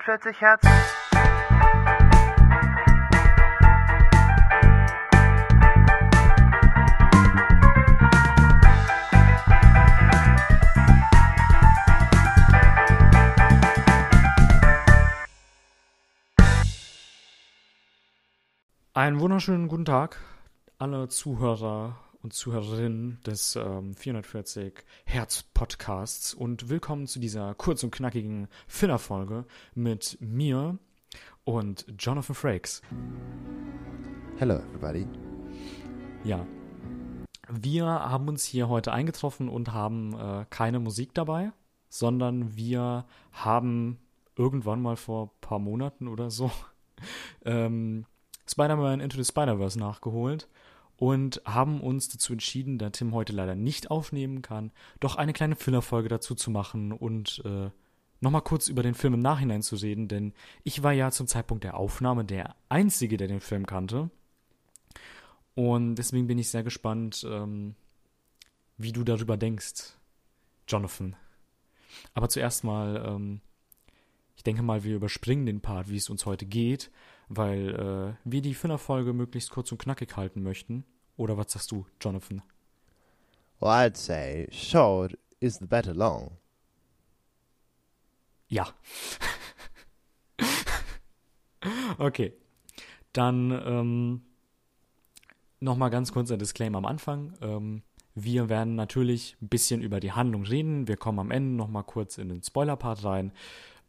440 Hertz. Einen wunderschönen guten Tag, alle Zuhörer und Zuhörerinnen des ähm, 440 Hertz Podcasts und willkommen zu dieser kurz und knackigen Filler-Folge mit mir und Jonathan Frakes. Hello, everybody. Ja. Wir haben uns hier heute eingetroffen und haben äh, keine Musik dabei, sondern wir haben irgendwann mal vor ein paar Monaten oder so ähm, Spider-Man Into the Spider-Verse nachgeholt und haben uns dazu entschieden, da Tim heute leider nicht aufnehmen kann, doch eine kleine Filler-Folge dazu zu machen und äh, nochmal kurz über den Film im Nachhinein zu reden, denn ich war ja zum Zeitpunkt der Aufnahme der Einzige, der den Film kannte. Und deswegen bin ich sehr gespannt, ähm, wie du darüber denkst, Jonathan. Aber zuerst mal, ähm, ich denke mal, wir überspringen den Part, wie es uns heute geht weil äh, wir die Fünferfolge möglichst kurz und knackig halten möchten. Oder was sagst du, Jonathan? Well, I'd say short is the better long. Ja. okay. Dann ähm, nochmal ganz kurz ein Disclaimer am Anfang. Ähm, wir werden natürlich ein bisschen über die Handlung reden. Wir kommen am Ende nochmal kurz in den Spoiler-Part rein.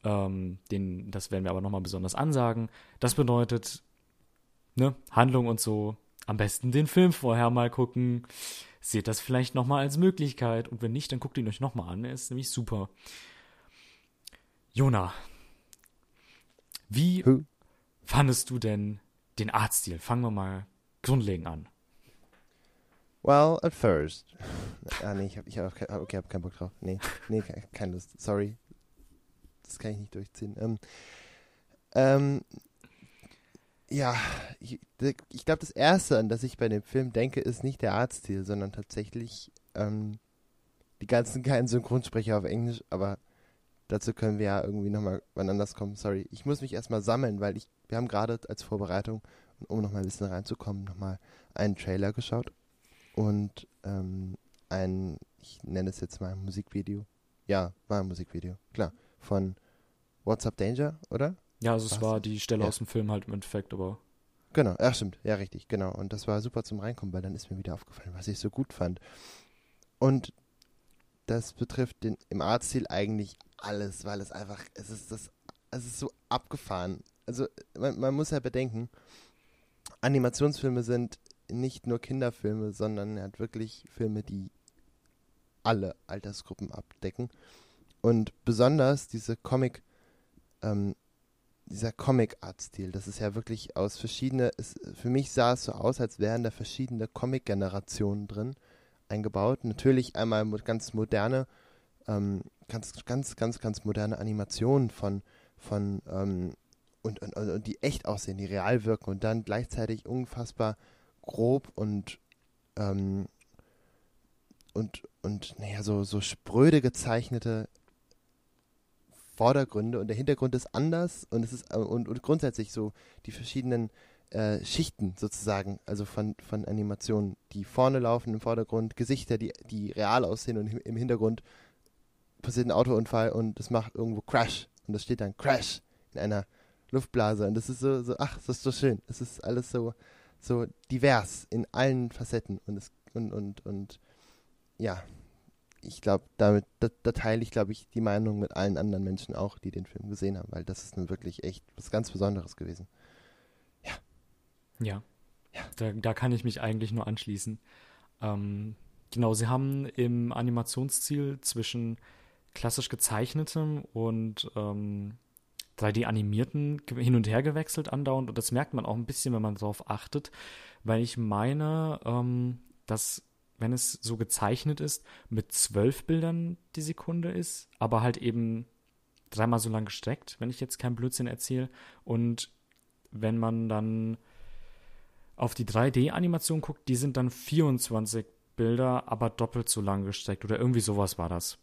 Ähm, den, das werden wir aber nochmal besonders ansagen. Das bedeutet, ne, Handlung und so, am besten den Film vorher mal gucken. Seht das vielleicht nochmal als Möglichkeit. Und wenn nicht, dann guckt ihn euch nochmal an. Er ist nämlich super. Jona, wie Who? fandest du denn den Artstil? Fangen wir mal grundlegend an. Well, at first. ah, nee, ich hab, ich hab, okay, hab keinen Bock drauf. Nee, nee, keine Lust. Sorry das kann ich nicht durchziehen. Ähm, ähm, ja, ich, ich glaube, das Erste, an das ich bei dem Film denke, ist nicht der Artstil, sondern tatsächlich ähm, die ganzen geilen Synchronsprecher auf Englisch, aber dazu können wir ja irgendwie nochmal wann anders kommen. Sorry, ich muss mich erstmal sammeln, weil ich, wir haben gerade als Vorbereitung, um nochmal ein bisschen reinzukommen, nochmal einen Trailer geschaut und ähm, ein, ich nenne es jetzt mal ein Musikvideo. Ja, war ein Musikvideo, klar von What's Up Danger, oder? Ja, also es war die Stelle ja. aus dem Film halt im Endeffekt, aber. Genau, ja, stimmt, ja, richtig, genau. Und das war super zum Reinkommen, weil dann ist mir wieder aufgefallen, was ich so gut fand. Und das betrifft den, im Artstil eigentlich alles, weil es einfach, es ist das, es ist so abgefahren. Also man, man muss ja bedenken, Animationsfilme sind nicht nur Kinderfilme, sondern er hat wirklich Filme, die alle Altersgruppen abdecken. Und besonders diese Comic, ähm, dieser Comic-Art-Stil, das ist ja wirklich aus verschiedene, es, für mich sah es so aus, als wären da verschiedene Comic-Generationen drin eingebaut. Natürlich einmal ganz moderne, ähm, ganz, ganz, ganz, ganz moderne Animationen von, von ähm, und, und, und die echt aussehen, die real wirken und dann gleichzeitig unfassbar grob und ähm, und und naja, so, so spröde gezeichnete Vordergründe und der Hintergrund ist anders und es ist äh, und, und grundsätzlich so die verschiedenen äh, Schichten sozusagen, also von, von Animationen, die vorne laufen im Vordergrund, Gesichter, die, die real aussehen und im Hintergrund passiert ein Autounfall und es macht irgendwo Crash und das steht dann Crash in einer Luftblase und das ist so, so ach, das ist so schön. Es ist alles so, so divers in allen Facetten und es und, und, und ja, ich glaube, damit, da, da, teile ich, glaube ich, die Meinung mit allen anderen Menschen auch, die den Film gesehen haben, weil das ist nun wirklich echt was ganz Besonderes gewesen. Ja. Ja. ja. Da, da kann ich mich eigentlich nur anschließen. Ähm, genau, sie haben im Animationsziel zwischen klassisch gezeichnetem und ähm, 3D-animierten hin und her gewechselt andauernd und das merkt man auch ein bisschen, wenn man darauf achtet, weil ich meine, ähm, dass wenn es so gezeichnet ist, mit zwölf Bildern die Sekunde ist, aber halt eben dreimal so lang gestreckt, wenn ich jetzt keinen Blödsinn erzähle. Und wenn man dann auf die 3D-Animation guckt, die sind dann 24 Bilder, aber doppelt so lang gestreckt oder irgendwie sowas war das.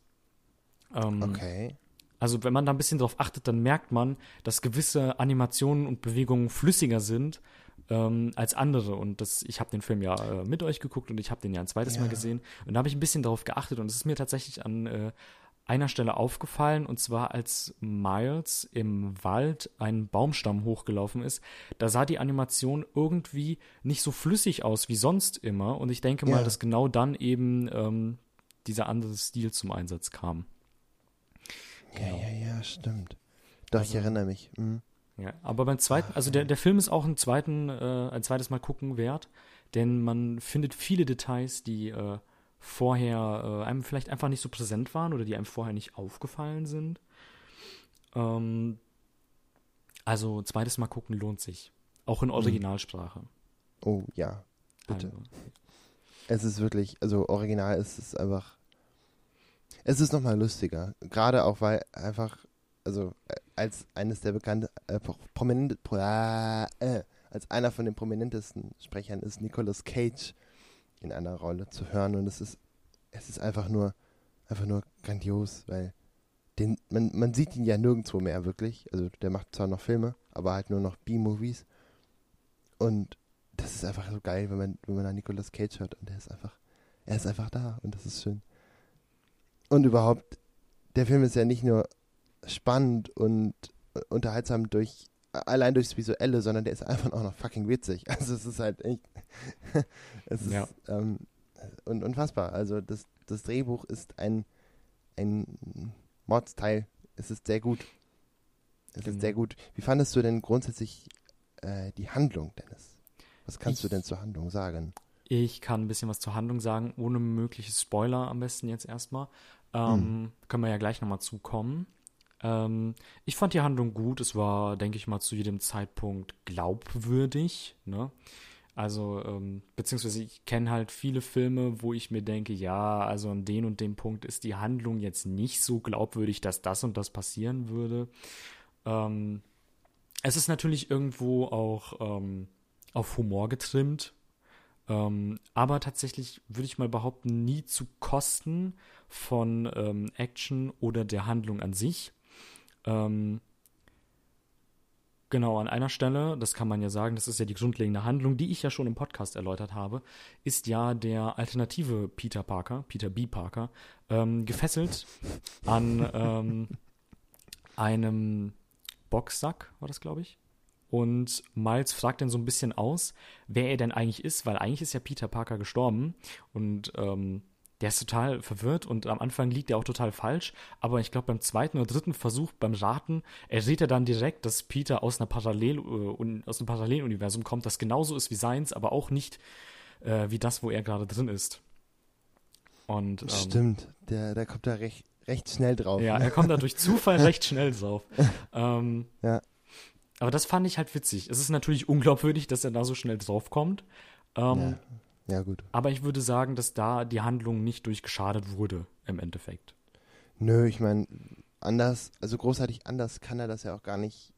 Ähm, okay. Also wenn man da ein bisschen drauf achtet, dann merkt man, dass gewisse Animationen und Bewegungen flüssiger sind ähm, als andere. Und das, ich habe den Film ja äh, mit euch geguckt und ich habe den ja ein zweites ja. Mal gesehen. Und da habe ich ein bisschen darauf geachtet und es ist mir tatsächlich an äh, einer Stelle aufgefallen, und zwar als Miles im Wald einen Baumstamm hochgelaufen ist. Da sah die Animation irgendwie nicht so flüssig aus wie sonst immer. Und ich denke mal, dass genau dann eben ähm, dieser andere Stil zum Einsatz kam. Ja, genau. ja, ja, stimmt. Doch, also, ich erinnere mich. Mhm. Ja, aber beim zweiten, also der, der Film ist auch ein, zweiten, äh, ein zweites Mal gucken wert, denn man findet viele Details, die äh, vorher äh, einem vielleicht einfach nicht so präsent waren oder die einem vorher nicht aufgefallen sind. Ähm, also zweites Mal gucken lohnt sich. Auch in mhm. Originalsprache. Oh ja, bitte. Also. Es ist wirklich, also original ist es einfach es ist nochmal lustiger. Gerade auch, weil einfach, also äh, als eines der bekannten, äh, prominente, äh, als einer von den prominentesten Sprechern ist Nicolas Cage in einer Rolle zu hören und es ist, es ist einfach nur, einfach nur grandios, weil den, man, man sieht ihn ja nirgendwo mehr wirklich. Also der macht zwar noch Filme, aber halt nur noch B-Movies. Und das ist einfach so geil, wenn man, wenn man an Nicolas Cage hört und er ist einfach, er ist einfach da und das ist schön. Und überhaupt, der Film ist ja nicht nur spannend und unterhaltsam durch allein durchs Visuelle, sondern der ist einfach auch noch fucking witzig. Also es ist halt echt, es ist ja. ähm, un unfassbar. Also das, das Drehbuch ist ein, ein Mordsteil. Es ist sehr gut. Es genau. ist sehr gut. Wie fandest du denn grundsätzlich äh, die Handlung, Dennis? Was kannst ich, du denn zur Handlung sagen? Ich kann ein bisschen was zur Handlung sagen, ohne mögliches Spoiler am besten jetzt erstmal. Ähm, hm. Können wir ja gleich nochmal zukommen. Ähm, ich fand die Handlung gut. Es war, denke ich mal, zu jedem Zeitpunkt glaubwürdig. Ne? Also, ähm, beziehungsweise ich kenne halt viele Filme, wo ich mir denke, ja, also an den und dem Punkt ist die Handlung jetzt nicht so glaubwürdig, dass das und das passieren würde. Ähm, es ist natürlich irgendwo auch ähm, auf Humor getrimmt, ähm, aber tatsächlich würde ich mal behaupten, nie zu Kosten von ähm, Action oder der Handlung an sich. Ähm, genau, an einer Stelle, das kann man ja sagen, das ist ja die grundlegende Handlung, die ich ja schon im Podcast erläutert habe, ist ja der alternative Peter Parker, Peter B. Parker, ähm, gefesselt an ähm, einem Boxsack, war das, glaube ich. Und Miles fragt dann so ein bisschen aus, wer er denn eigentlich ist, weil eigentlich ist ja Peter Parker gestorben. Und ähm, der ist total verwirrt und am Anfang liegt er auch total falsch. Aber ich glaube, beim zweiten oder dritten Versuch beim Raten errät er dann direkt, dass Peter aus, einer Parallel, äh, aus einem Paralleluniversum kommt, das genauso ist wie seins, aber auch nicht äh, wie das, wo er gerade drin ist. Und, ähm, Stimmt, der, der kommt da recht, recht schnell drauf. Ja, ne? er kommt da durch Zufall recht schnell drauf. Ähm, ja. Aber das fand ich halt witzig. Es ist natürlich unglaubwürdig, dass er da so schnell draufkommt. Ähm, ja. Ja, gut. Aber ich würde sagen, dass da die Handlung nicht durchgeschadet wurde, im Endeffekt. Nö, ich meine, anders, also großartig anders kann er das ja auch gar nicht,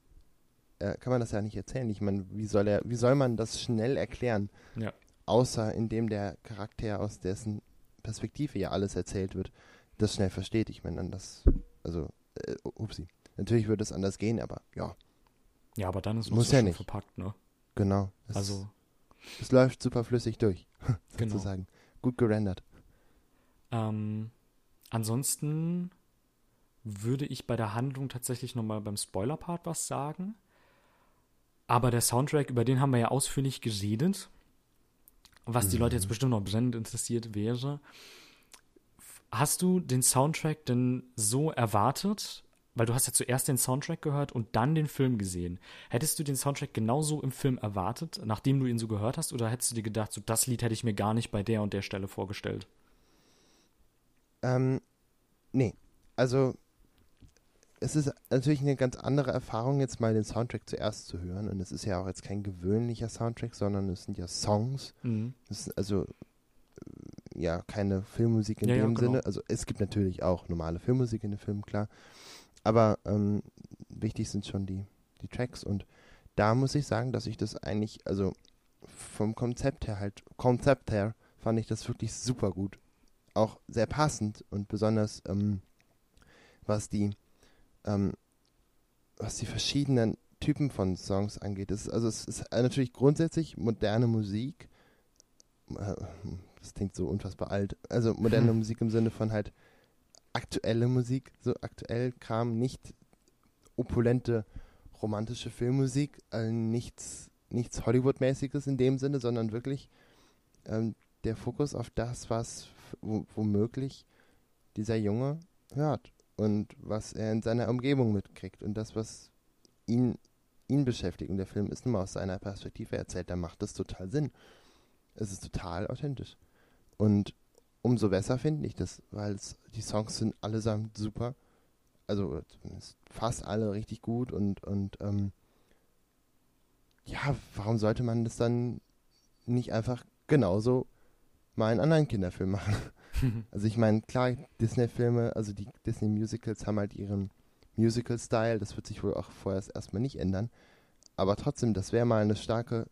äh, kann man das ja nicht erzählen. Ich meine, wie soll er, wie soll man das schnell erklären? Ja. Außer indem der Charakter, aus dessen Perspektive ja alles erzählt wird, das schnell versteht. Ich meine, anders, also, äh, upsi. Natürlich würde es anders gehen, aber ja. Ja, aber dann ist es ja nicht verpackt, ne? Genau. Es, also. Es läuft super flüssig durch, genau. sozusagen. Gut gerendert. Ähm, ansonsten würde ich bei der Handlung tatsächlich nochmal beim Spoiler-Part was sagen. Aber der Soundtrack, über den haben wir ja ausführlich geredet. Was die Leute jetzt mhm. bestimmt noch brennend interessiert wäre. Hast du den Soundtrack denn so erwartet? Weil du hast ja zuerst den Soundtrack gehört und dann den Film gesehen. Hättest du den Soundtrack genauso im Film erwartet, nachdem du ihn so gehört hast, oder hättest du dir gedacht, so das Lied hätte ich mir gar nicht bei der und der Stelle vorgestellt? Ähm, nee. Also, es ist natürlich eine ganz andere Erfahrung, jetzt mal den Soundtrack zuerst zu hören. Und es ist ja auch jetzt kein gewöhnlicher Soundtrack, sondern es sind ja Songs. Mhm. Also ja keine Filmmusik in ja, dem ja, genau. Sinne. Also es gibt natürlich auch normale Filmmusik in den Filmen, klar. Aber ähm, wichtig sind schon die, die Tracks und da muss ich sagen, dass ich das eigentlich, also vom Konzept her halt, Konzept her fand ich das wirklich super gut. Auch sehr passend und besonders ähm, was die ähm, was die verschiedenen Typen von Songs angeht. Es, also es ist natürlich grundsätzlich moderne Musik. Äh, das klingt so unfassbar alt. Also moderne hm. Musik im Sinne von halt aktuelle Musik, so aktuell Kram, nicht opulente romantische Filmmusik, also nichts, nichts Hollywood-mäßiges in dem Sinne, sondern wirklich ähm, der Fokus auf das, was womöglich dieser Junge hört und was er in seiner Umgebung mitkriegt und das, was ihn, ihn beschäftigt. Und der Film ist nun mal aus seiner Perspektive erzählt, da macht das total Sinn. Es ist total authentisch. Und umso besser finde ich das, weil die Songs sind allesamt super. Also fast alle richtig gut und, und ähm, ja, warum sollte man das dann nicht einfach genauso mal einen anderen Kinderfilm machen? also ich meine, klar, Disney-Filme, also die Disney-Musicals haben halt ihren Musical-Style, das wird sich wohl auch vorerst erstmal nicht ändern. Aber trotzdem, das wäre mal eine starke,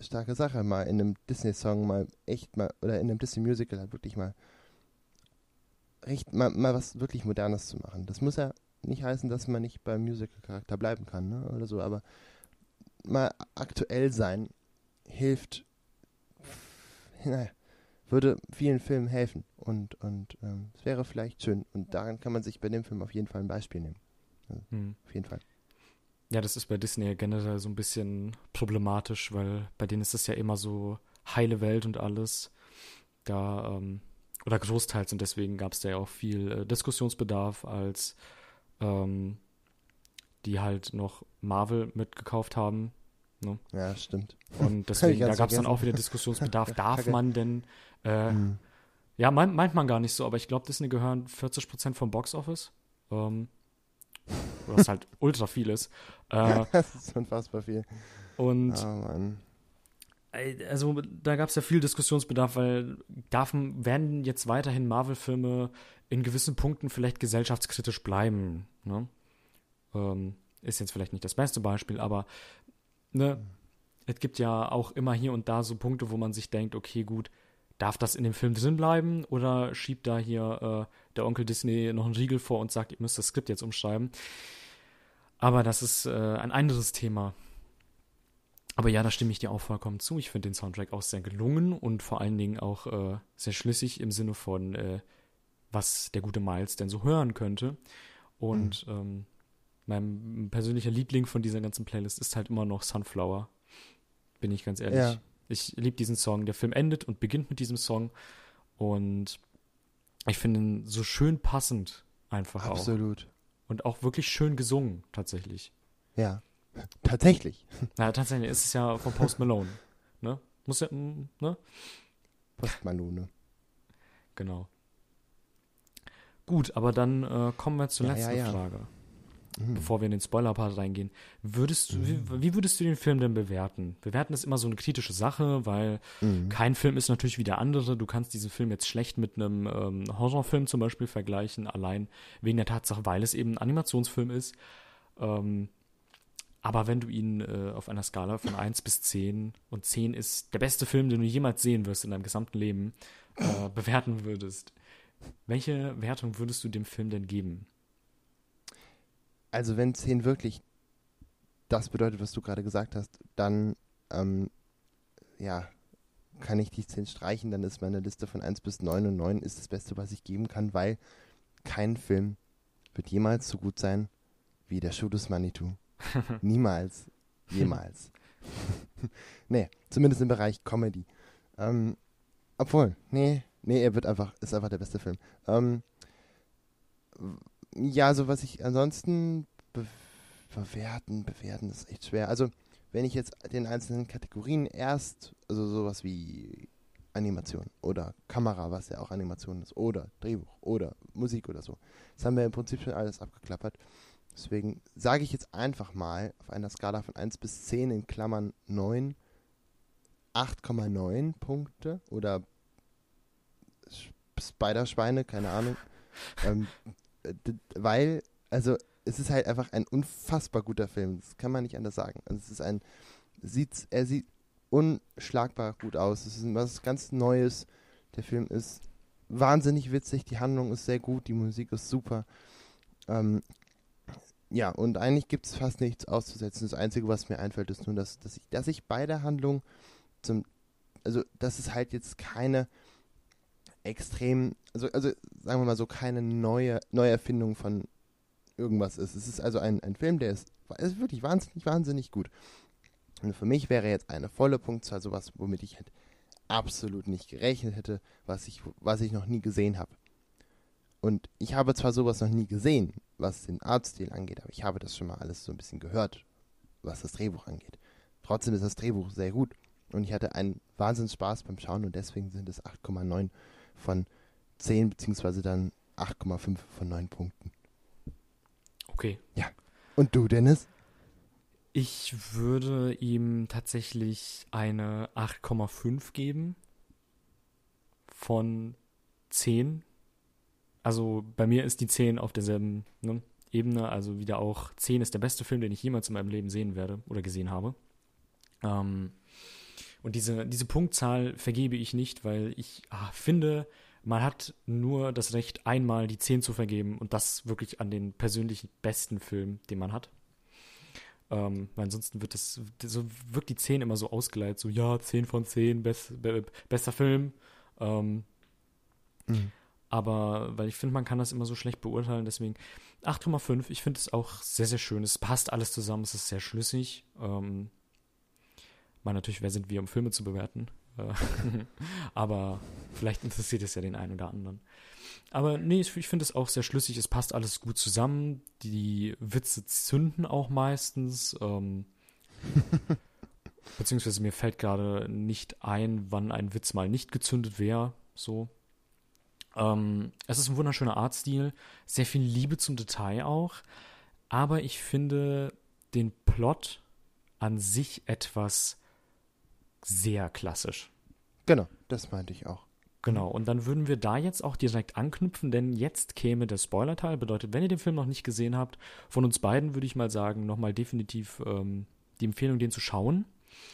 starke Sache, mal in einem Disney-Song mal echt mal, oder in einem Disney-Musical halt wirklich mal, recht, mal, mal was wirklich Modernes zu machen. Das muss ja nicht heißen, dass man nicht beim Musical-Charakter bleiben kann, ne, oder so, aber mal aktuell sein hilft, naja, würde vielen Filmen helfen und, und ähm, es wäre vielleicht schön. Und daran kann man sich bei dem Film auf jeden Fall ein Beispiel nehmen. Also, hm. Auf jeden Fall. Ja, das ist bei Disney ja generell so ein bisschen problematisch, weil bei denen ist es ja immer so heile Welt und alles. Da, ähm, oder großteils und deswegen gab es da ja auch viel äh, Diskussionsbedarf, als ähm, die halt noch Marvel mitgekauft haben. Ne? Ja, stimmt. Und deswegen, da gab es dann auch wieder Diskussionsbedarf. Darf man denn äh, mhm. Ja, meint, meint man gar nicht so, aber ich glaube, Disney gehören 40% vom Boxoffice. Ähm, was halt ultra viel ist. Äh, das ist unfassbar viel. Und oh, also da gab es ja viel Diskussionsbedarf, weil darf, werden jetzt weiterhin Marvel-Filme in gewissen Punkten vielleicht gesellschaftskritisch bleiben. Ne? Ähm, ist jetzt vielleicht nicht das beste Beispiel, aber ne, es gibt ja auch immer hier und da so Punkte, wo man sich denkt, okay, gut, darf das in dem Film drin bleiben oder schiebt da hier äh, der Onkel Disney noch einen Riegel vor und sagt, ihr müsst das Skript jetzt umschreiben. Aber das ist äh, ein anderes Thema. Aber ja, da stimme ich dir auch vollkommen zu. Ich finde den Soundtrack auch sehr gelungen und vor allen Dingen auch äh, sehr schlüssig im Sinne von, äh, was der gute Miles denn so hören könnte. Und mhm. ähm, mein persönlicher Liebling von dieser ganzen Playlist ist halt immer noch Sunflower. Bin ich ganz ehrlich. Ja. Ich liebe diesen Song. Der Film endet und beginnt mit diesem Song. Und ich finde ihn so schön passend einfach Absolut. auch. Absolut. Und auch wirklich schön gesungen, tatsächlich. Ja. Tatsächlich. Na, tatsächlich. ist Es ja von Post Malone. ne? Muss ja, mm, ne? Post Malone. Genau. Gut, aber dann äh, kommen wir zur ja, letzten ja, ja. Frage mhm. bevor wir in den Spoiler-Part reingehen. Würdest, mhm. wie, wie, würdest du den Film denn bewerten? Bewerten ist immer so eine kritische Sache, weil mhm. kein Film ist natürlich wie der andere. Du kannst diesen Film jetzt schlecht mit einem ähm, Horrorfilm zum Beispiel vergleichen, allein wegen der Tatsache, weil es eben ein Animationsfilm ist. Ähm, aber wenn du ihn äh, auf einer Skala von 1 bis 10 und 10 ist der beste Film, den du jemals sehen wirst in deinem gesamten Leben, äh, bewerten würdest, welche Wertung würdest du dem Film denn geben? Also wenn 10 wirklich das bedeutet, was du gerade gesagt hast, dann ähm, ja, kann ich die 10 streichen, dann ist meine Liste von 1 bis 9 und 9 ist das Beste, was ich geben kann, weil kein Film wird jemals so gut sein wie der Show des Manitou. Niemals. Jemals. nee, zumindest im Bereich Comedy. Ähm, obwohl, nee, nee, er wird einfach, ist einfach der beste Film. Ähm, ja, so was ich ansonsten be bewerten, bewerten ist echt schwer. Also, wenn ich jetzt den einzelnen Kategorien erst, also sowas wie Animation oder Kamera, was ja auch Animation ist, oder Drehbuch oder Musik oder so. Das haben wir im Prinzip schon alles abgeklappert. Deswegen sage ich jetzt einfach mal auf einer Skala von 1 bis 10 in Klammern 9, 8,9 Punkte oder Spider-Schweine, keine Ahnung. ähm, weil, also es ist halt einfach ein unfassbar guter Film. Das kann man nicht anders sagen. Also es ist ein, sieht, er sieht unschlagbar gut aus. Es ist was ganz Neues. Der Film ist wahnsinnig witzig, die Handlung ist sehr gut, die Musik ist super. Ähm, ja, und eigentlich gibt es fast nichts auszusetzen. Das Einzige, was mir einfällt, ist nur, dass, dass, ich, dass ich bei der Handlung zum, also, dass es halt jetzt keine extrem, also, also sagen wir mal so, keine neue Neuerfindung von irgendwas ist. Es ist also ein, ein Film, der ist, ist wirklich wahnsinnig, wahnsinnig gut. Und für mich wäre jetzt eine volle Punktzahl sowas, womit ich halt absolut nicht gerechnet hätte, was ich, was ich noch nie gesehen habe. Und ich habe zwar sowas noch nie gesehen, was den Artstil angeht, aber ich habe das schon mal alles so ein bisschen gehört, was das Drehbuch angeht. Trotzdem ist das Drehbuch sehr gut und ich hatte einen Wahnsinnsspaß beim Schauen und deswegen sind es 8,9 von 10 beziehungsweise dann 8,5 von 9 Punkten. Okay. Ja. Und du, Dennis? Ich würde ihm tatsächlich eine 8,5 geben von 10. Also bei mir ist die 10 auf derselben ne, Ebene. Also wieder auch 10 ist der beste Film, den ich jemals in meinem Leben sehen werde oder gesehen habe. Ähm, und diese, diese Punktzahl vergebe ich nicht, weil ich ah, finde, man hat nur das Recht, einmal die 10 zu vergeben und das wirklich an den persönlich besten Film, den man hat. Ähm, weil ansonsten wird das, so wirkt die 10 immer so ausgeleitet, so ja, 10 von 10, best, be, bester Film. Ähm, mhm. Aber, weil ich finde, man kann das immer so schlecht beurteilen, deswegen 8,5. Ich finde es auch sehr, sehr schön. Es passt alles zusammen, es ist sehr schlüssig. Ähm, mal natürlich, wer sind wir, um Filme zu bewerten? Äh, aber vielleicht interessiert es ja den einen oder anderen. Aber nee, ich, finde es auch sehr schlüssig. Es passt alles gut zusammen. Die Witze zünden auch meistens. Ähm, beziehungsweise mir fällt gerade nicht ein, wann ein Witz mal nicht gezündet wäre. So. Ähm, es ist ein wunderschöner Artstil. Sehr viel Liebe zum Detail auch. Aber ich finde den Plot an sich etwas sehr klassisch. Genau, das meinte ich auch. Genau, und dann würden wir da jetzt auch direkt anknüpfen, denn jetzt käme der Spoiler-Teil. Bedeutet, wenn ihr den Film noch nicht gesehen habt, von uns beiden würde ich mal sagen, nochmal definitiv ähm, die Empfehlung, den zu schauen.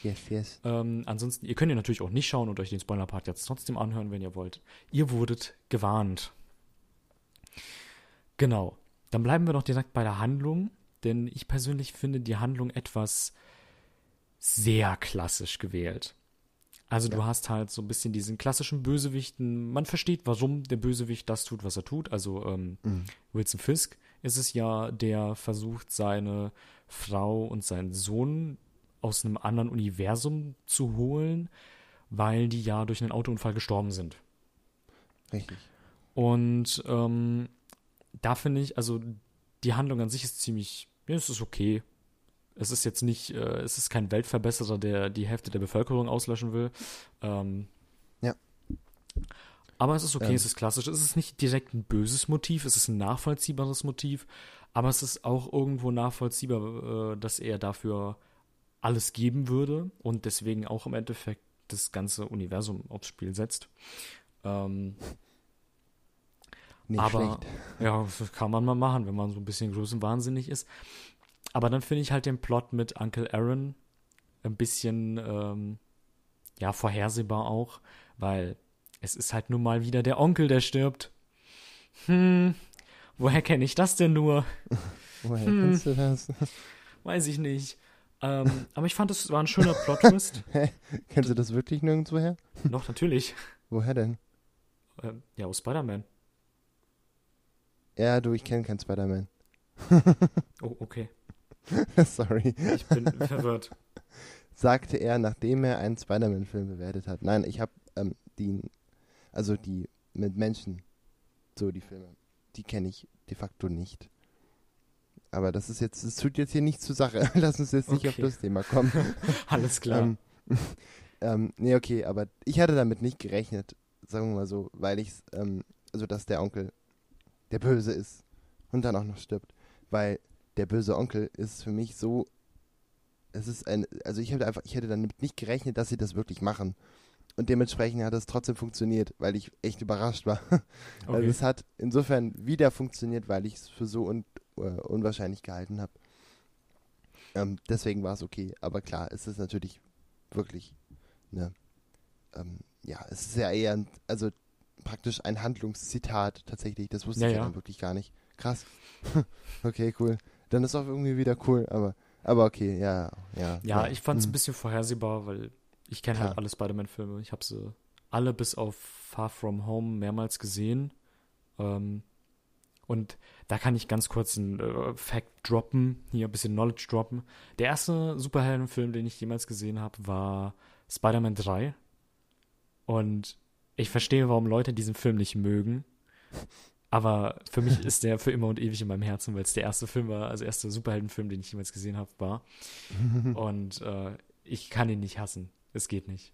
Yes, yes. Ähm, ansonsten, ihr könnt ihn natürlich auch nicht schauen und euch den Spoiler-Part jetzt trotzdem anhören, wenn ihr wollt. Ihr wurdet gewarnt. Genau. Dann bleiben wir doch direkt bei der Handlung, denn ich persönlich finde die Handlung etwas sehr klassisch gewählt. Also ja. du hast halt so ein bisschen diesen klassischen Bösewichten. Man versteht, warum der Bösewicht das tut, was er tut. Also ähm, mhm. Wilson Fisk ist es ja, der versucht, seine Frau und seinen Sohn aus einem anderen Universum zu holen, weil die ja durch einen Autounfall gestorben sind. Richtig. Und ähm, da finde ich, also die Handlung an sich ist ziemlich, ja, es ist okay. Es ist jetzt nicht, äh, es ist kein Weltverbesserer, der die Hälfte der Bevölkerung auslöschen will. Ähm, ja. Aber es ist okay, ähm. es ist klassisch. Es ist nicht direkt ein böses Motiv, es ist ein nachvollziehbares Motiv, aber es ist auch irgendwo nachvollziehbar, äh, dass er dafür alles geben würde und deswegen auch im Endeffekt das ganze Universum aufs Spiel setzt. Ähm, nicht aber schlecht. ja, das kann man mal machen, wenn man so ein bisschen größenwahnsinnig ist. Aber dann finde ich halt den Plot mit Uncle Aaron ein bisschen ähm, ja vorhersehbar auch, weil es ist halt nun mal wieder der Onkel, der stirbt. Hm, woher kenne ich das denn nur? woher hm, kennst du das? Weiß ich nicht. Ähm, aber ich fand, es war ein schöner Plot-Twist. Kennst du das wirklich nirgendwo her? Doch, natürlich. Woher denn? Ähm, ja, aus Spider-Man. Ja, du, ich kenne keinen Spider-Man. oh, okay. Sorry. Ich bin verwirrt. Sagte er, nachdem er einen Spider-Man-Film bewertet hat. Nein, ich habe ähm, die, also die mit Menschen, so die Filme, die kenne ich de facto nicht. Aber das ist jetzt, das tut jetzt hier nicht zur Sache. Lass uns jetzt nicht okay. auf das Thema kommen. Alles klar. ähm, ähm, nee, okay, aber ich hatte damit nicht gerechnet, sagen wir mal so, weil ich, ähm, also dass der Onkel der Böse ist und dann auch noch stirbt. Weil der böse Onkel ist für mich so. Es ist ein. Also ich hätte einfach, ich hätte damit nicht gerechnet, dass sie das wirklich machen. Und dementsprechend hat es trotzdem funktioniert, weil ich echt überrascht war. Also okay. Also es hat insofern wieder funktioniert, weil ich es für so un, uh, unwahrscheinlich gehalten habe. Ähm, deswegen war es okay. Aber klar, es ist natürlich wirklich ne, ähm, ja, es ist ja eher, ein, also praktisch ein Handlungszitat tatsächlich. Das wusste ja, ich ja. dann wirklich gar nicht. Krass. okay, cool. Dann ist auch irgendwie wieder cool, aber, aber okay, ja, ja. Ja, ich fand es ein Mhm. bisschen vorhersehbar, weil ich kenne halt alle Spider-Man-Filme. Ich habe sie alle bis auf Far From Home mehrmals gesehen. Ähm, und da kann ich ganz kurz einen äh, Fact droppen, hier ein bisschen Knowledge droppen. Der erste Superheldenfilm, den ich jemals gesehen habe, war Spider-Man 3. Und ich verstehe, warum Leute diesen Film nicht mögen. Aber für mich ist der für immer und ewig in meinem Herzen, weil es der erste Film war, also erste Superheldenfilm, den ich jemals gesehen habe, war. Und äh, ich kann ihn nicht hassen. Es geht nicht.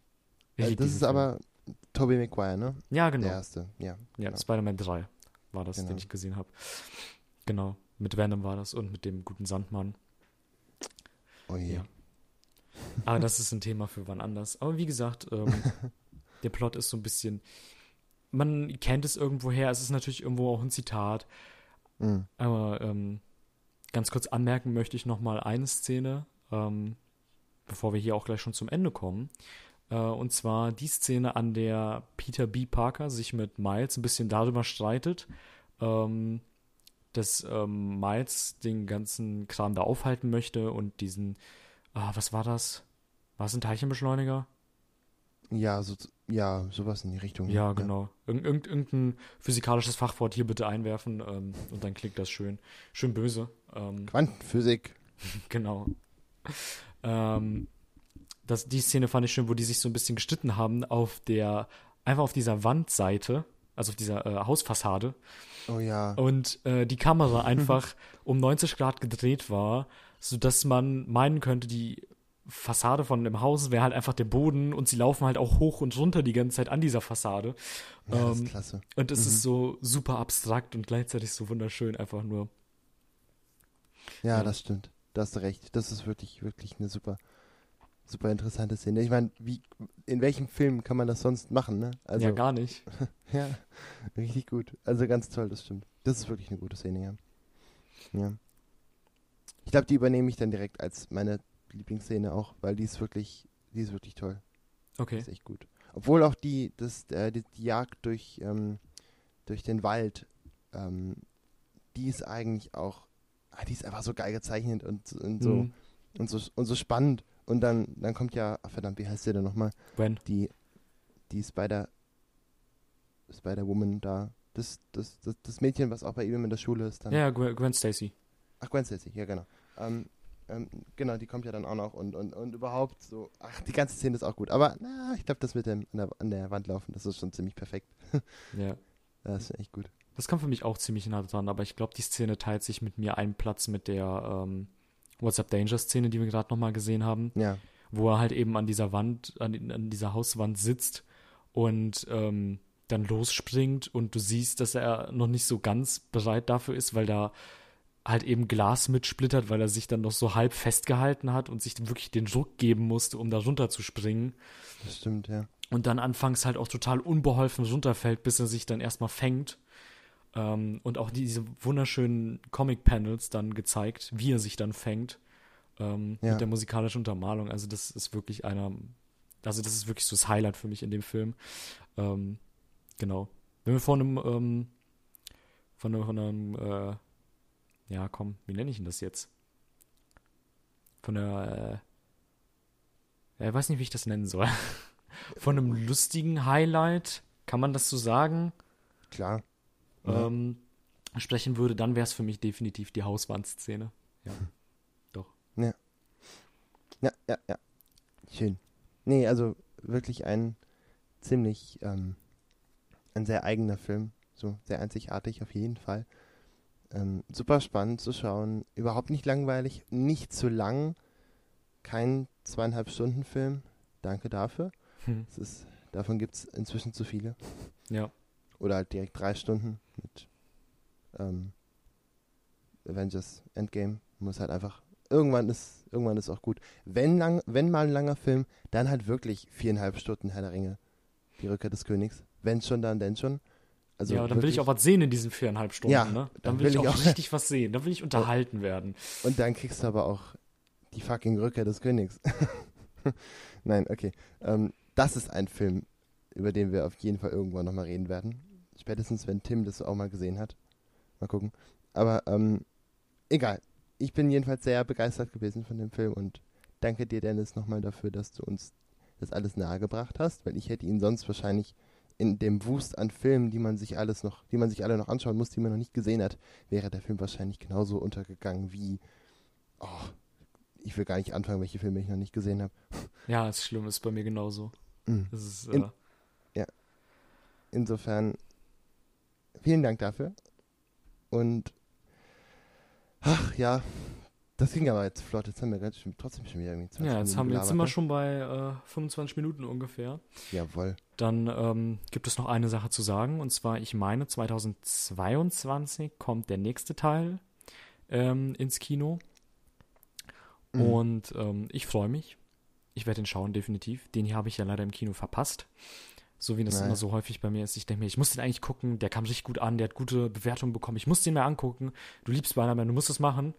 Ich Äh, das ist Film. aber Tobey Maguire, ne? Ja, genau. Der erste, ja. ja, genau. Spider-Man 3 war das, Genau. den ich gesehen habe. Genau. Mit Venom war das und mit dem guten Sandmann. Oh je. Ja. Aber das ist ein Thema für wann anders. Aber wie gesagt, ähm, der Plot ist so ein bisschen. Man kennt es irgendwoher. Es ist natürlich irgendwo auch ein Zitat. Mhm. Aber ähm, ganz kurz anmerken möchte ich nochmal eine Szene, ähm, bevor wir hier auch gleich schon zum Ende kommen. Äh, und zwar die Szene, an der Peter B. Parker sich mit Miles ein bisschen darüber streitet, ähm, dass ähm, Miles den ganzen Kram da aufhalten möchte und diesen, ah, was war das? War es ein Teilchenbeschleuniger? Ja, so, ja, sowas in die Richtung. Ja, genau. Irg irgend, irgendein physikalisches Fachwort hier bitte einwerfen ähm, und dann klingt das schön. Schön böse. Ähm, Quantenphysik. Genau. Ähm, das, die Szene fand ich schön, wo die sich so ein bisschen gestritten haben auf der, einfach auf dieser Wandseite, also auf dieser äh, Hausfassade. Oh ja. Und äh, die Kamera einfach um 90 Grad gedreht war, sodass man meinen könnte, die Fassade von dem Haus wäre halt einfach der Boden und sie laufen halt auch hoch und runter die ganze Zeit an dieser Fassade. ja, das ähm, ist klasse. Und es Mhm. ist so super abstrakt und gleichzeitig so wunderschön, einfach nur. Ja, ja. das stimmt. Da hast du recht. Das ist wirklich, wirklich eine super, super interessante Szene. Ich meine, wie, in welchem Film kann man das sonst machen, ne? Also, ja, gar nicht. Ja, richtig gut. Also ganz toll, das stimmt. Das ist wirklich eine gute Szene, ja. Ja. Ich glaube, die übernehme ich dann direkt als meine Lieblingsszene auch, weil die ist wirklich, die ist wirklich toll. Die Okay. ist echt gut. Obwohl auch die, das, äh, die, die Jagd durch, ähm, durch den Wald, ähm, die ist eigentlich auch, ah, die ist einfach so geil gezeichnet und, und so Mhm. und so und so spannend. Und dann, dann kommt ja, ach, verdammt, wie heißt der denn nochmal? When? Die, die Spider, Spider-Woman da. Das, das, das, das Mädchen, was auch bei ihm in der Schule ist, dann. Ja, Gwen, Gwen Stacy. Ach, Gwen Stacy, ja, genau. Ähm, ähm, genau, die kommt ja dann auch noch und, und, und überhaupt so. Ach, die ganze Szene ist auch gut. Aber na, ich glaube, das mit dem an der, an der Wand laufen, das ist schon ziemlich perfekt. Ja. Das ist echt gut. Das kommt für mich auch ziemlich nah dran, aber ich glaube, die Szene teilt sich mit mir einen Platz mit der ähm, What's Up Danger Szene, die wir gerade nochmal gesehen haben, Ja, wo er halt eben an dieser Wand, an, an dieser Hauswand sitzt und ähm, dann losspringt und du siehst, dass er noch nicht so ganz bereit dafür ist, weil da halt eben Glas mitsplittert, weil er sich dann noch so halb festgehalten hat und sich wirklich den Druck geben musste, um da runter zu springen. das stimmt, ja. Und dann anfangs halt auch total unbeholfen runterfällt, bis er sich dann erstmal fängt. Ähm, und auch diese wunderschönen Comic-Panels dann gezeigt, wie er sich dann fängt. Ähm, Ja. Mit der musikalischen Untermalung. Also, das ist wirklich einer. Also, das ist wirklich so das Highlight für mich in dem Film. Ähm, genau. Wenn wir von einem. Ähm, von einem. Von einem äh, ja, komm, wie nenne ich denn das jetzt? Von der. Äh, ja, ich weiß nicht, wie ich das nennen soll. Von einem lustigen Highlight, kann man das so sagen, Klar. Ja. ähm, sprechen würde, dann wäre es für mich definitiv die Hauswandszene. Ja. Ja, ja, ja. Schön. Nee, also wirklich ein ziemlich, ähm, ein sehr eigener Film. So, sehr einzigartig auf jeden Fall. Ähm, super spannend zu schauen. Überhaupt nicht langweilig, nicht zu lang. Kein zweieinhalb Stunden Film. Danke dafür. Hm. Es ist, davon gibt es inzwischen zu viele. Ja. Oder halt direkt drei Stunden mit ähm, Avengers Endgame. Muss halt einfach. Irgendwann ist, irgendwann ist auch gut. Wenn lang, wenn mal ein langer Film, dann halt wirklich viereinhalb Stunden Herr der Ringe. Die Rückkehr des Königs. Wenn schon, dann denn schon. Also ja, dann will ich wirklich- auch was sehen in diesen viereinhalb Stunden, Ja, ne? dann Dann will ich will ich auch auch- richtig was sehen. Dann will ich unterhalten werden. Und dann kriegst du aber auch die fucking Rückkehr des Königs. Nein, okay. Ähm, das ist ein Film, über den wir auf jeden Fall irgendwann nochmal reden werden. Spätestens, wenn Tim das auch mal gesehen hat. Mal gucken. Aber ähm, egal. ich bin jedenfalls sehr begeistert gewesen von dem Film und danke dir, Dennis, nochmal dafür, dass du uns das alles nahegebracht hast, weil ich hätte ihn sonst wahrscheinlich in dem Wust an Filmen, die man sich alles noch, die man sich alle noch anschauen muss, die man noch nicht gesehen hat, wäre der Film wahrscheinlich genauso untergegangen wie, oh, ich will gar nicht anfangen, welche Filme ich noch nicht gesehen habe. Ja, ist schlimm, ist bei mir genauso. Mhm. Das ist, In- äh, Ja. Insofern, vielen Dank dafür. Und, ach ja, das ging aber jetzt flott. Jetzt haben wir ganz schön, trotzdem schon wieder irgendwie 20 ja, jetzt, Minuten haben, wir- jetzt sind wir schon bei äh, 25 Minuten ungefähr. Jawohl. Dann ähm, gibt es noch eine Sache zu sagen, und zwar, ich meine, 2022 kommt der nächste Teil ähm, ins Kino. Mhm. Und ähm, ich freue mich. Ich werde den schauen, definitiv. Den hier habe ich ja leider im Kino verpasst. So wie das Naja. immer so häufig bei mir ist. Ich denke mir, ich muss den eigentlich gucken. Der kam richtig gut an. Der hat gute Bewertungen bekommen. Ich muss den mir angucken. Du liebst Spider-Man, du musst es machen.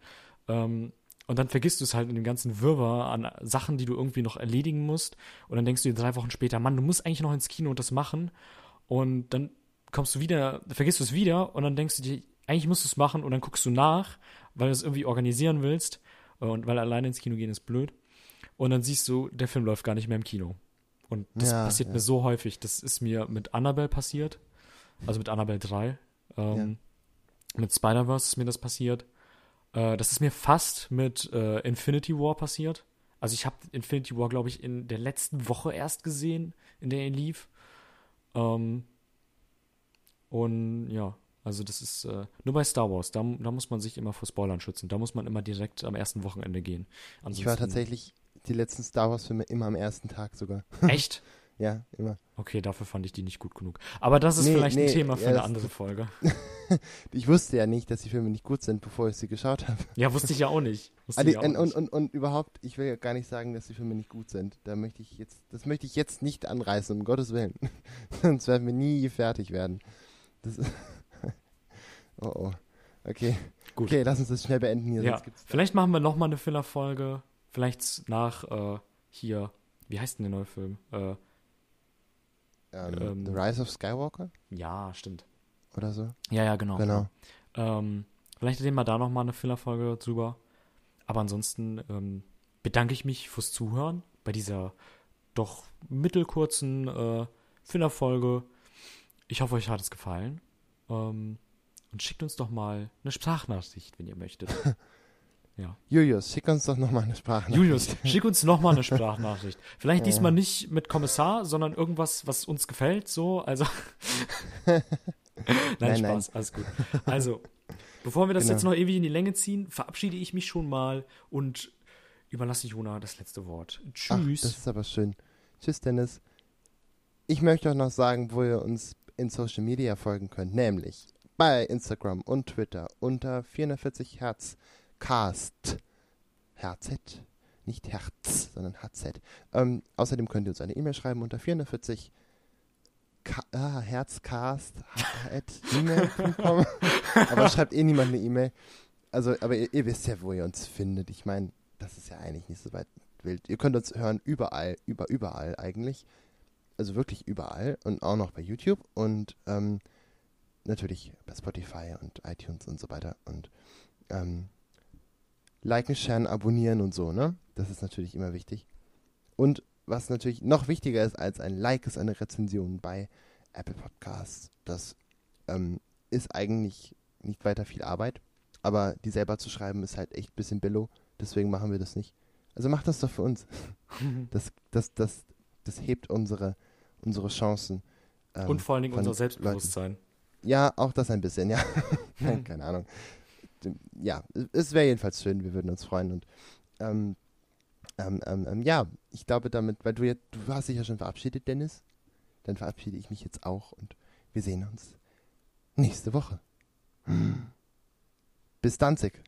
Ähm, und dann vergisst du es halt in dem ganzen Wirrwarr an Sachen, die du irgendwie noch erledigen musst. Und dann denkst du dir drei Wochen später, Mann, du musst eigentlich noch ins Kino und das machen. Und dann kommst du wieder, vergisst du es wieder und dann denkst du dir, eigentlich musst du es machen und dann guckst du nach, weil du es irgendwie organisieren willst. Und weil alleine ins Kino gehen ist blöd. Und dann siehst du, der Film läuft gar nicht mehr im Kino. Und das Ja, passiert ja. mir so häufig. Das ist mir mit Annabelle passiert. Also mit Annabelle 3. Ähm, Mit Spider-Verse ist mir das passiert. Äh, das ist mir fast mit äh, Infinity War passiert. Also ich habe Infinity War, glaube ich, in der letzten Woche erst gesehen, in der er lief. Ähm, und ja, also das ist äh, nur bei Star Wars, da, da muss man sich immer vor Spoilern schützen. Da muss man immer direkt am ersten Wochenende gehen. Ich war Ansonsten- tatsächlich die letzten Star Wars-Filme immer am ersten Tag sogar. Echt? Ja, immer. Okay, dafür fand ich die nicht gut genug. Aber das ist Nee, vielleicht ein nee, Thema für ja, eine andere Folge. Ich wusste ja nicht, dass die Filme nicht gut sind, bevor ich sie geschaut habe. Ja, wusste ich ja auch nicht. Die- ich auch und, und, nicht. und, und überhaupt, ich will ja gar nicht sagen, dass die Filme nicht gut sind. Da möchte ich jetzt, das möchte ich jetzt nicht anreißen, um Gottes Willen. Sonst werden wir nie fertig werden. Das oh oh. Okay. Gut. Okay, lass uns das schnell beenden hier. Ja, vielleicht machen wir noch mal eine Filler-Folge. Vielleicht nach äh, hier, wie heißt denn der neue Film? Äh, ähm, ähm, The Rise of Skywalker ja, stimmt. oder so. Ja, ja, genau. Genau. Ähm, vielleicht reden wir da noch mal eine Filler-Folge drüber. Aber ansonsten ähm, bedanke ich mich fürs Zuhören bei dieser doch mittelkurzen äh, Filler-Folge. Ich hoffe, euch hat es gefallen. Ähm, und schickt uns doch mal eine Sprachnachricht, wenn ihr möchtet. ja. Julius, schick uns doch nochmal eine Sprache. Julius, schick uns noch mal eine Sprachnachricht. Vielleicht Ja. diesmal nicht mit Kommissar, sondern irgendwas, was uns gefällt. So, also. nein, Nein, Spaß, alles gut. Also, bevor wir das Genau. jetzt noch ewig in die Länge ziehen, verabschiede ich mich schon mal und überlasse Jona das letzte Wort. Ach, Tschüss. das ist aber schön. Tschüss, Dennis. Ich möchte euch noch sagen, wo ihr uns in Social Media folgen könnt, nämlich bei Instagram und Twitter unter 440 Hertz Cast. HZ, nicht Herz, sondern HZ. Ähm, außerdem könnt ihr uns eine E-Mail schreiben unter 440 Ka ah, Herzcast at gmail.com. aber schreibt eh niemand eine E-Mail. Also, aber ihr, ihr wisst ja, wo ihr uns findet. Ich meine, das ist ja eigentlich nicht so weit wild. Ihr könnt uns hören überall, über überall eigentlich. Also wirklich überall und auch noch bei YouTube und ähm, natürlich bei Spotify und iTunes und so weiter. Und ähm, liken, sharen, abonnieren und so, ne? Das ist natürlich immer wichtig. Und was natürlich noch wichtiger ist als ein Like, ist eine Rezension bei Apple Podcasts. Das ähm, ist eigentlich nicht weiter viel Arbeit, aber die selber zu schreiben ist halt echt ein bisschen billow. Deswegen machen wir das nicht. Also macht das doch für uns. Das, das, das, das hebt unsere, unsere Chancen. ähm, und vor allen Dingen unser Selbstbewusstsein. ja, auch das ein bisschen, ja. Keine Ahnung. Ja, es wäre jedenfalls schön, wir würden uns freuen. Und ähm, ähm, ähm, ähm, ja, ich glaube damit, weil du jetzt, du hast dich ja schon verabschiedet, Dennis, dann verabschiede ich mich jetzt auch und wir sehen uns nächste Woche. Bis Danzig.